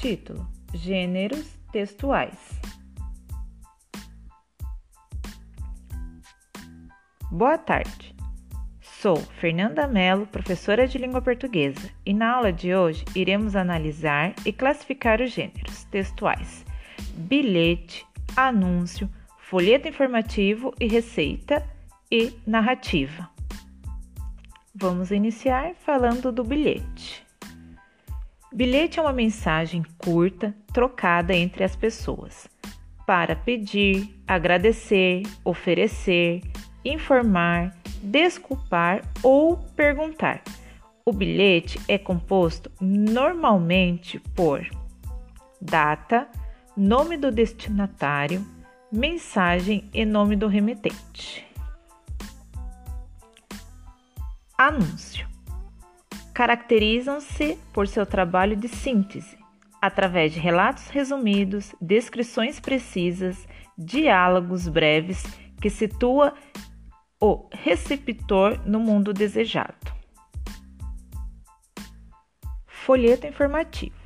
Título: Gêneros textuais. Boa tarde. Sou Fernanda Mello, professora de língua portuguesa, e na aula de hoje iremos analisar e classificar os gêneros textuais: bilhete, anúncio, folheto informativo e receita e narrativa. Vamos iniciar falando do bilhete. Bilhete é uma mensagem curta trocada entre as pessoas para pedir, agradecer, oferecer, informar, desculpar ou perguntar. O bilhete é composto normalmente por data, nome do destinatário, mensagem e nome do remetente. Anúncio caracterizam-se por seu trabalho de síntese, através de relatos resumidos, descrições precisas, diálogos breves que situa o receptor no mundo desejado. Folheto informativo.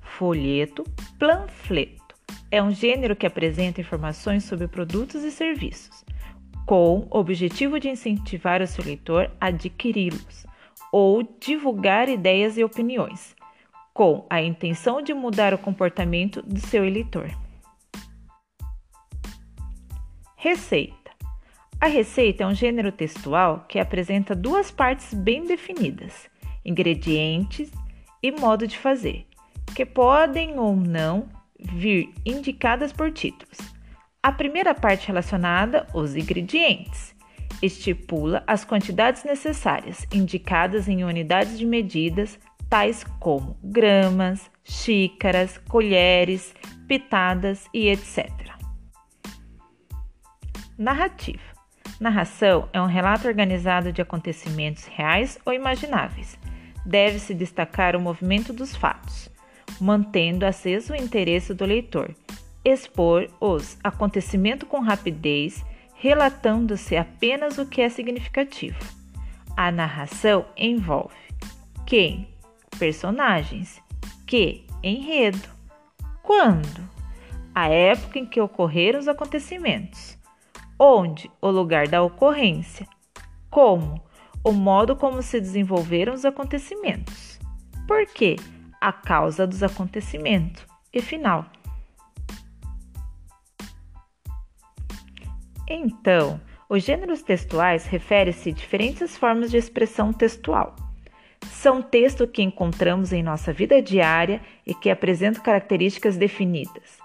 Folheto, panfleto. É um gênero que apresenta informações sobre produtos e serviços, com o objetivo de incentivar o seu leitor a adquiri-los ou divulgar ideias e opiniões, com a intenção de mudar o comportamento do seu eleitor. Receita: A receita é um gênero textual que apresenta duas partes bem definidas: ingredientes e modo de fazer, que podem ou não vir indicadas por títulos. A primeira parte relacionada aos ingredientes estipula as quantidades necessárias, indicadas em unidades de medidas tais como gramas, xícaras, colheres, pitadas e etc. Narrativa: Narração é um relato organizado de acontecimentos reais ou imagináveis. Deve-se destacar o movimento dos fatos, mantendo aceso o interesse do leitor, expor os acontecimentos com rapidez relatando-se apenas o que é significativo. A narração envolve quem, personagens, que, enredo, quando, a época em que ocorreram os acontecimentos, onde, o lugar da ocorrência, como, o modo como se desenvolveram os acontecimentos, por quê, a causa dos acontecimentos e final. Então, os gêneros textuais referem-se a diferentes formas de expressão textual. São textos que encontramos em nossa vida diária e que apresentam características definidas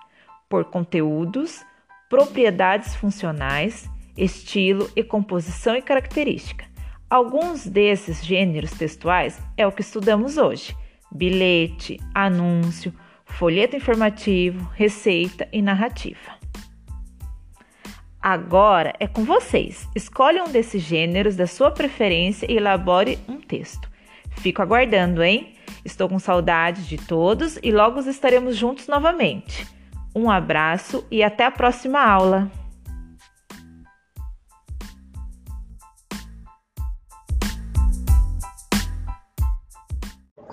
por conteúdos, propriedades funcionais, estilo e composição e característica. Alguns desses gêneros textuais é o que estudamos hoje: bilhete, anúncio, folheto informativo, receita e narrativa. Agora é com vocês. Escolhe um desses gêneros da sua preferência e elabore um texto. Fico aguardando, hein? Estou com saudade de todos e logo estaremos juntos novamente. Um abraço e até a próxima aula!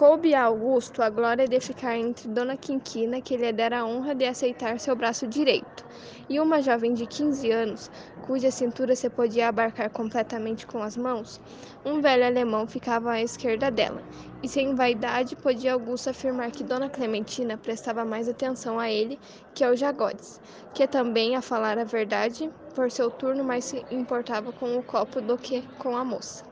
Coube a Augusto a glória de ficar entre Dona Quinquina, que lhe dera a honra de aceitar seu braço direito, e uma jovem de 15 anos, cuja cintura se podia abarcar completamente com as mãos, um velho alemão ficava à esquerda dela, e sem vaidade podia Augusto afirmar que Dona Clementina prestava mais atenção a ele que ao Jagodes, que também, a falar a verdade, por seu turno mais se importava com o copo do que com a moça.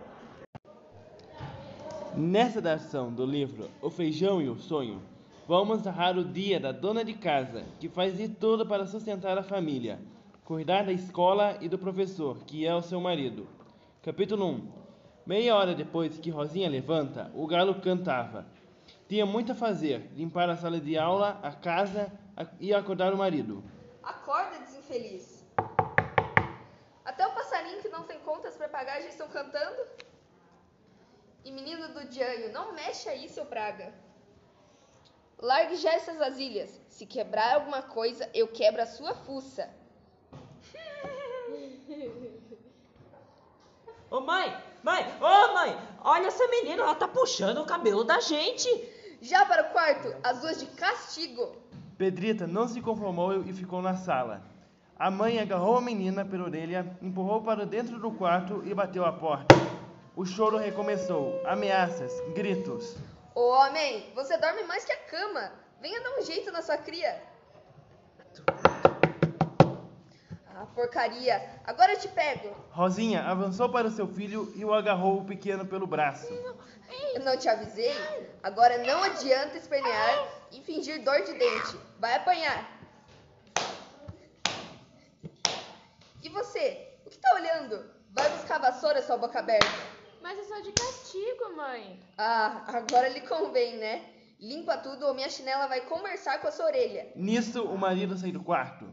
Nessa dação do livro O Feijão e o Sonho, Vamos narrar o dia da dona de casa, que faz de tudo para sustentar a família, cuidar da escola e do professor, que é o seu marido. Capítulo 1 Meia hora depois que Rosinha levanta, o galo cantava. Tinha muito a fazer: limpar a sala de aula, a casa e acordar o marido. Acorda, desinfeliz! Até o passarinho que não tem contas para pagar já estão cantando? E menino do Dianho, não mexe aí, seu praga! Largue já essas vasilhas. Se quebrar alguma coisa, eu quebro a sua fuça. Ô mãe, mãe, ô mãe, olha essa menina, ela tá puxando o cabelo da gente. Já para o quarto, as duas de castigo. Pedrita não se conformou e ficou na sala. A mãe agarrou a menina pela orelha, empurrou para dentro do quarto e bateu a porta. O choro recomeçou. Ameaças, gritos. Ô homem, você dorme mais que a cama. Venha dar um jeito na sua cria. Ah, porcaria. Agora eu te pego. Rosinha avançou para o seu filho e o agarrou o pequeno pelo braço. Eu não te avisei? Agora não adianta espernear e fingir dor de dente. Vai apanhar. E você? O que tá olhando? Vai buscar a vassoura, sua boca aberta. Mas é só de castigo, mãe. Ah, agora lhe convém, né? Limpa tudo ou minha chinela vai conversar com a sua orelha. Nisso, o marido saiu do quarto.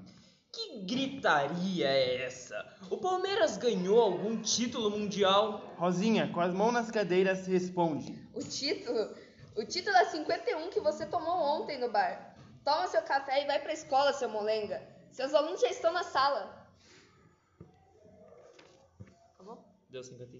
Que gritaria é essa? O Palmeiras ganhou algum título mundial? Rosinha, com as mãos nas cadeiras, responde. O título? O título é 51 que você tomou ontem no bar. Toma seu café e vai pra escola, seu molenga. Seus alunos já estão na sala. Deu 55.